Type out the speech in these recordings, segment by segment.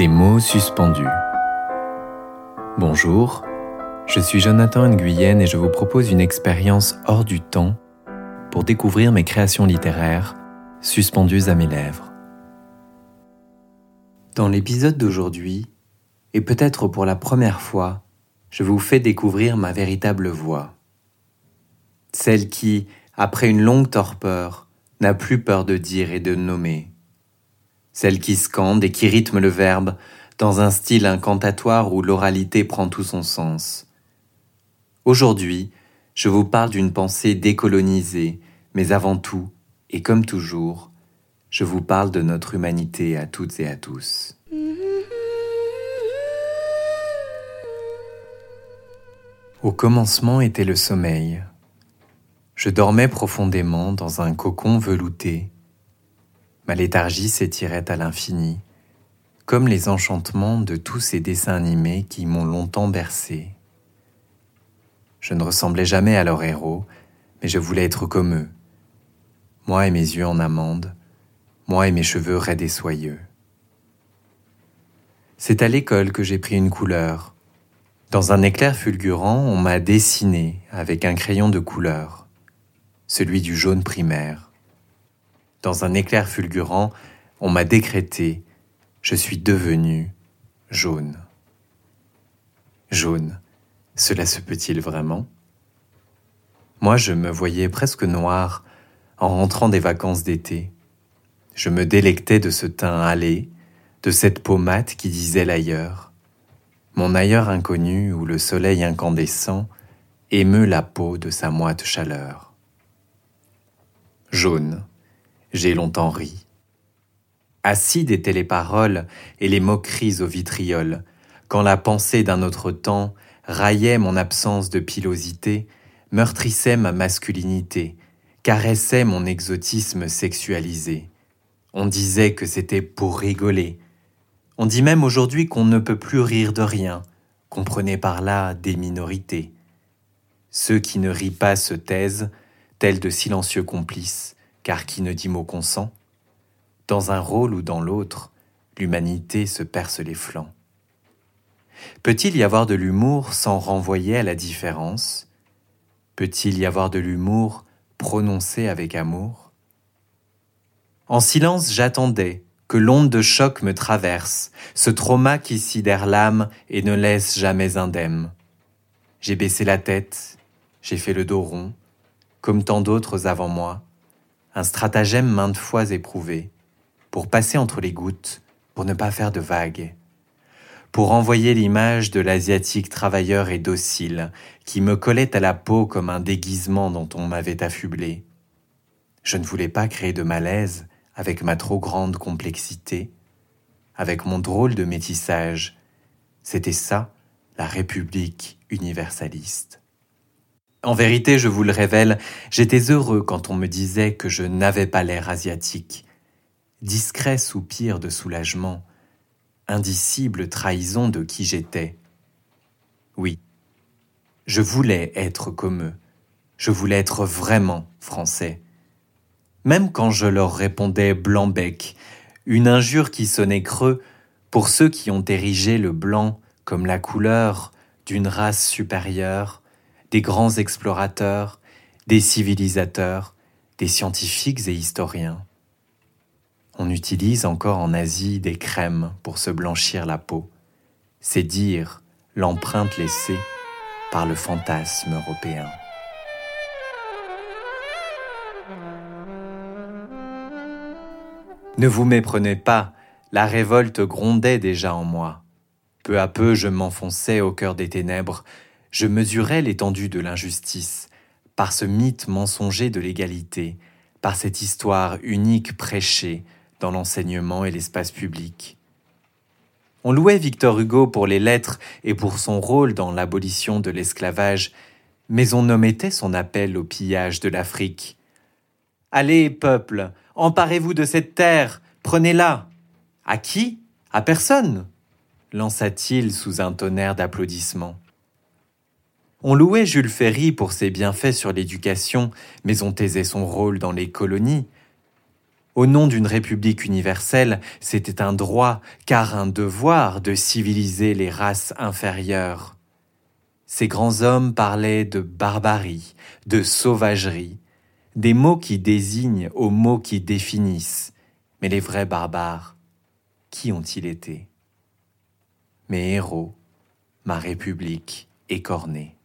Des mots suspendus. Bonjour, je suis Jonathan Nguyen et je vous propose une expérience hors du temps pour découvrir mes créations littéraires suspendues à mes lèvres. Dans l'épisode d'aujourd'hui, et peut-être pour la première fois, je vous fais découvrir ma véritable voix. Celle qui, après une longue torpeur, n'a plus peur de dire et de nommer celle qui scande et qui rythme le verbe dans un style incantatoire où l'oralité prend tout son sens. Aujourd'hui, je vous parle d'une pensée décolonisée, mais avant tout, et comme toujours, je vous parle de notre humanité à toutes et à tous. Au commencement était le sommeil. Je dormais profondément dans un cocon velouté Ma léthargie s'étirait à l'infini, comme les enchantements de tous ces dessins animés qui m'ont longtemps bercé. Je ne ressemblais jamais à leurs héros, mais je voulais être comme eux. Moi et mes yeux en amande, moi et mes cheveux raides et soyeux. C'est à l'école que j'ai pris une couleur. Dans un éclair fulgurant, on m'a dessiné avec un crayon de couleur, celui du jaune primaire. Dans un éclair fulgurant, on m'a décrété Je suis devenu jaune. Jaune, cela se peut-il vraiment? Moi, je me voyais presque noir en rentrant des vacances d'été. Je me délectais de ce teint hâlé, de cette peau mate qui disait l'ailleurs. Mon ailleurs inconnu où le soleil incandescent émeut la peau de sa moite chaleur. Jaune, j'ai longtemps ri. Acides étaient les paroles et les moqueries au vitriol, quand la pensée d'un autre temps raillait mon absence de pilosité, meurtrissait ma masculinité, caressait mon exotisme sexualisé. On disait que c'était pour rigoler. On dit même aujourd'hui qu'on ne peut plus rire de rien, comprenez par là des minorités. Ceux qui ne rient pas se taisent, tels de silencieux complices, car qui ne dit mot consent? Dans un rôle ou dans l'autre, l'humanité se perce les flancs. Peut-il y avoir de l'humour sans renvoyer à la différence? Peut-il y avoir de l'humour prononcé avec amour? En silence, j'attendais que l'onde de choc me traverse, ce trauma qui sidère l'âme et ne laisse jamais indemne. J'ai baissé la tête, j'ai fait le dos rond, comme tant d'autres avant moi, un stratagème maintes fois éprouvé, pour passer entre les gouttes, pour ne pas faire de vagues, pour envoyer l'image de l'asiatique travailleur et docile, qui me collait à la peau comme un déguisement dont on m'avait affublé. Je ne voulais pas créer de malaise avec ma trop grande complexité, avec mon drôle de métissage. C'était ça, la République universaliste. En vérité, je vous le révèle, j'étais heureux quand on me disait que je n'avais pas l'air asiatique. Discret soupir de soulagement, indicible trahison de qui j'étais. Oui, je voulais être comme eux, je voulais être vraiment français. Même quand je leur répondais blanc-bec, une injure qui sonnait creux pour ceux qui ont érigé le blanc comme la couleur d'une race supérieure, des grands explorateurs, des civilisateurs, des scientifiques et historiens. On utilise encore en Asie des crèmes pour se blanchir la peau. C'est dire l'empreinte laissée par le fantasme européen. Ne vous méprenez pas, la révolte grondait déjà en moi. Peu à peu je m'enfonçais au cœur des ténèbres, je mesurais l'étendue de l'injustice par ce mythe mensonger de l'égalité, par cette histoire unique prêchée dans l'enseignement et l'espace public. On louait Victor Hugo pour les lettres et pour son rôle dans l'abolition de l'esclavage, mais on omettait son appel au pillage de l'Afrique. Allez, peuple, emparez-vous de cette terre, prenez-la. À qui? À personne lança-t-il sous un tonnerre d'applaudissements. On louait Jules Ferry pour ses bienfaits sur l'éducation, mais on taisait son rôle dans les colonies. Au nom d'une république universelle, c'était un droit, car un devoir de civiliser les races inférieures. Ces grands hommes parlaient de barbarie, de sauvagerie, des mots qui désignent aux mots qui définissent. Mais les vrais barbares, qui ont-ils été? Mes héros, ma République écornée.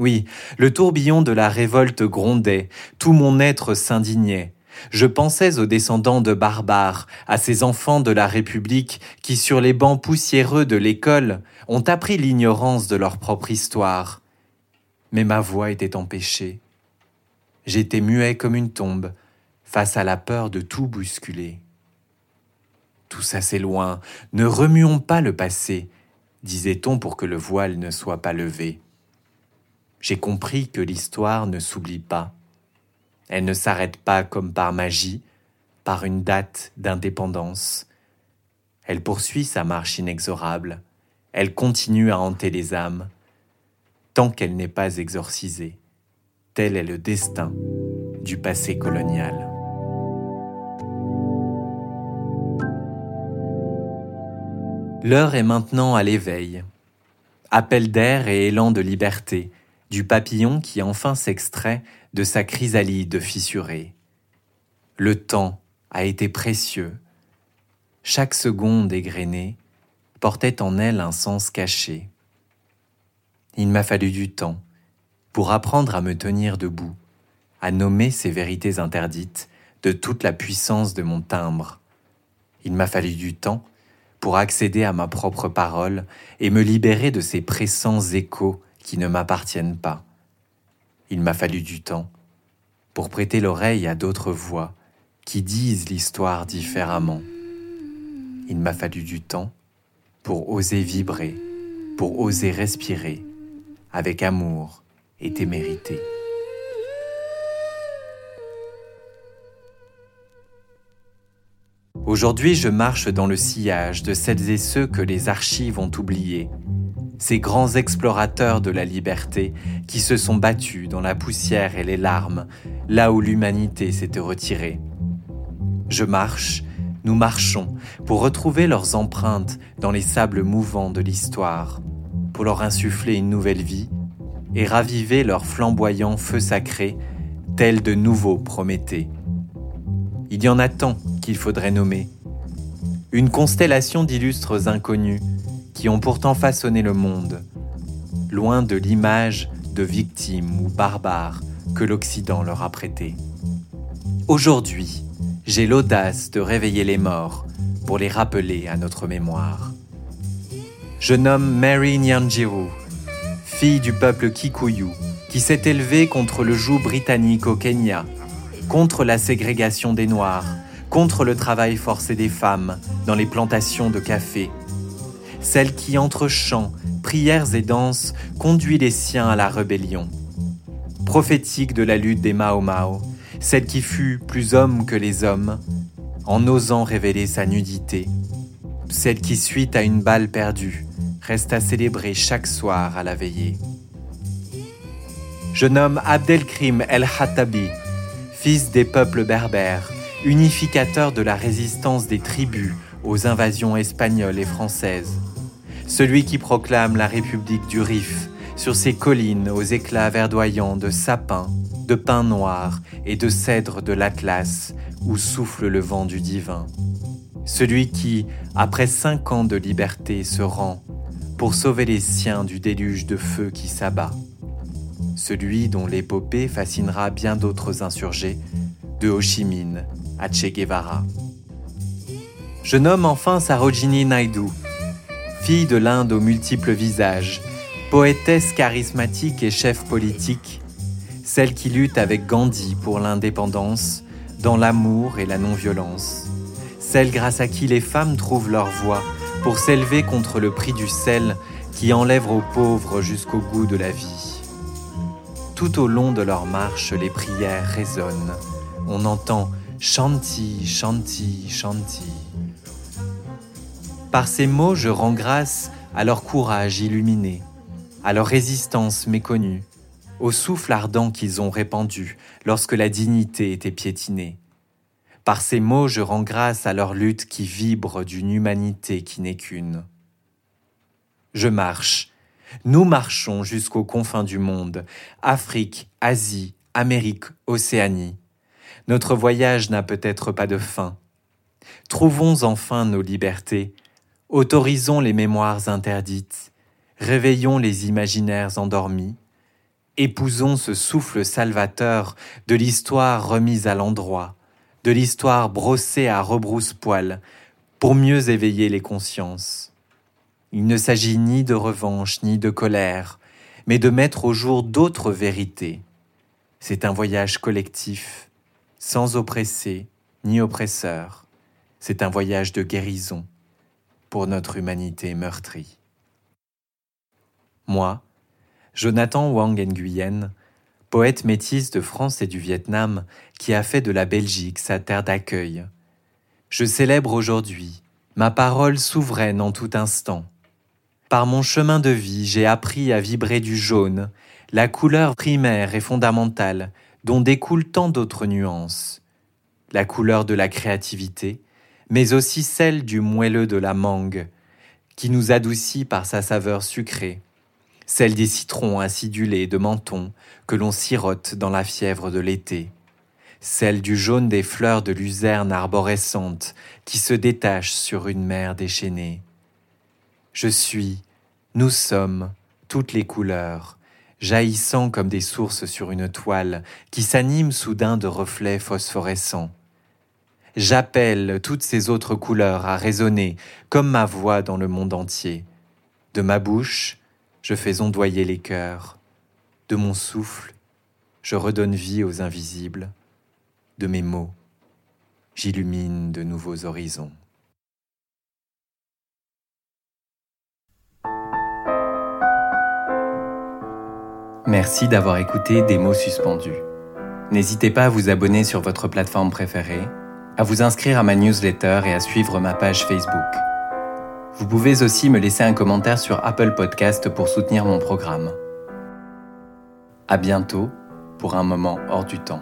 Oui, le tourbillon de la révolte grondait, tout mon être s'indignait. Je pensais aux descendants de barbares, à ces enfants de la République qui, sur les bancs poussiéreux de l'école, ont appris l'ignorance de leur propre histoire. Mais ma voix était empêchée. J'étais muet comme une tombe, face à la peur de tout bousculer. Tout ça c'est loin, ne remuons pas le passé, disait-on pour que le voile ne soit pas levé j'ai compris que l'histoire ne s'oublie pas. Elle ne s'arrête pas comme par magie, par une date d'indépendance. Elle poursuit sa marche inexorable, elle continue à hanter les âmes, tant qu'elle n'est pas exorcisée. Tel est le destin du passé colonial. L'heure est maintenant à l'éveil. Appel d'air et élan de liberté, du papillon qui enfin s'extrait de sa chrysalide fissurée. Le temps a été précieux. Chaque seconde égrenée portait en elle un sens caché. Il m'a fallu du temps pour apprendre à me tenir debout, à nommer ces vérités interdites de toute la puissance de mon timbre. Il m'a fallu du temps pour accéder à ma propre parole et me libérer de ces pressants échos qui ne m'appartiennent pas. Il m'a fallu du temps pour prêter l'oreille à d'autres voix qui disent l'histoire différemment. Il m'a fallu du temps pour oser vibrer, pour oser respirer avec amour et témérité. Aujourd'hui, je marche dans le sillage de celles et ceux que les archives ont oubliés ces grands explorateurs de la liberté qui se sont battus dans la poussière et les larmes, là où l'humanité s'était retirée. Je marche, nous marchons, pour retrouver leurs empreintes dans les sables mouvants de l'histoire, pour leur insuffler une nouvelle vie et raviver leur flamboyant feu sacré, tel de nouveaux Prométhée. Il y en a tant qu'il faudrait nommer. Une constellation d'illustres inconnus qui ont pourtant façonné le monde, loin de l'image de victimes ou barbares que l'Occident leur a prêtée. Aujourd'hui, j'ai l'audace de réveiller les morts pour les rappeler à notre mémoire. Je nomme Mary Nyanjiru, fille du peuple Kikuyu, qui s'est élevée contre le joug britannique au Kenya, contre la ségrégation des Noirs, contre le travail forcé des femmes dans les plantations de café celle qui, entre chants, prières et danses, conduit les siens à la rébellion. Prophétique de la lutte des Mao Mao, celle qui fut plus homme que les hommes, en osant révéler sa nudité, celle qui, suite à une balle perdue, reste à célébrer chaque soir à la veillée. Je nomme Abdelkrim el-Hattabi, fils des peuples berbères, unificateur de la résistance des tribus aux invasions espagnoles et françaises celui qui proclame la République du Rif sur ces collines aux éclats verdoyants de sapins, de pins noirs et de cèdres de l'Atlas où souffle le vent du divin. Celui qui, après cinq ans de liberté, se rend pour sauver les siens du déluge de feu qui s'abat. Celui dont l'épopée fascinera bien d'autres insurgés, de Ho Chi Minh à Che Guevara. Je nomme enfin Sarojini Naidu, fille de l'Inde aux multiples visages, poétesse charismatique et chef politique, celle qui lutte avec Gandhi pour l'indépendance, dans l'amour et la non-violence, celle grâce à qui les femmes trouvent leur voix pour s'élever contre le prix du sel qui enlève aux pauvres jusqu'au goût de la vie. Tout au long de leur marche, les prières résonnent. On entend Shanti, Shanti, Shanti. Par ces mots, je rends grâce à leur courage illuminé, à leur résistance méconnue, au souffle ardent qu'ils ont répandu lorsque la dignité était piétinée, Par ces mots, je rends grâce à leur lutte qui vibre d'une humanité qui n'est qu'une. Je marche. Nous marchons jusqu'aux confins du monde, Afrique, Asie, Amérique, Océanie. Notre voyage n'a peut-être pas de fin. Trouvons enfin nos libertés, autorisons les mémoires interdites, réveillons les imaginaires endormis, épousons ce souffle salvateur de l'histoire remise à l'endroit, de l'histoire brossée à rebrousse-poil, pour mieux éveiller les consciences. Il ne s'agit ni de revanche ni de colère, mais de mettre au jour d'autres vérités. C'est un voyage collectif, sans oppressé ni oppresseur. C'est un voyage de guérison pour notre humanité meurtrie. Moi, Jonathan Wang Nguyen, poète métis de France et du Vietnam qui a fait de la Belgique sa terre d'accueil. Je célèbre aujourd'hui ma parole souveraine en tout instant. Par mon chemin de vie, j'ai appris à vibrer du jaune, la couleur primaire et fondamentale dont découlent tant d'autres nuances. La couleur de la créativité, mais aussi celle du moelleux de la mangue, qui nous adoucit par sa saveur sucrée, celle des citrons acidulés de menton que l'on sirote dans la fièvre de l'été, celle du jaune des fleurs de luzerne arborescentes qui se détachent sur une mer déchaînée. Je suis, nous sommes, toutes les couleurs, jaillissant comme des sources sur une toile qui s'anime soudain de reflets phosphorescents. J'appelle toutes ces autres couleurs à résonner comme ma voix dans le monde entier. De ma bouche, je fais ondoyer les cœurs. De mon souffle, je redonne vie aux invisibles. De mes mots, j'illumine de nouveaux horizons. Merci d'avoir écouté Des mots suspendus. N'hésitez pas à vous abonner sur votre plateforme préférée à vous inscrire à ma newsletter et à suivre ma page Facebook. Vous pouvez aussi me laisser un commentaire sur Apple Podcast pour soutenir mon programme. À bientôt pour un moment hors du temps.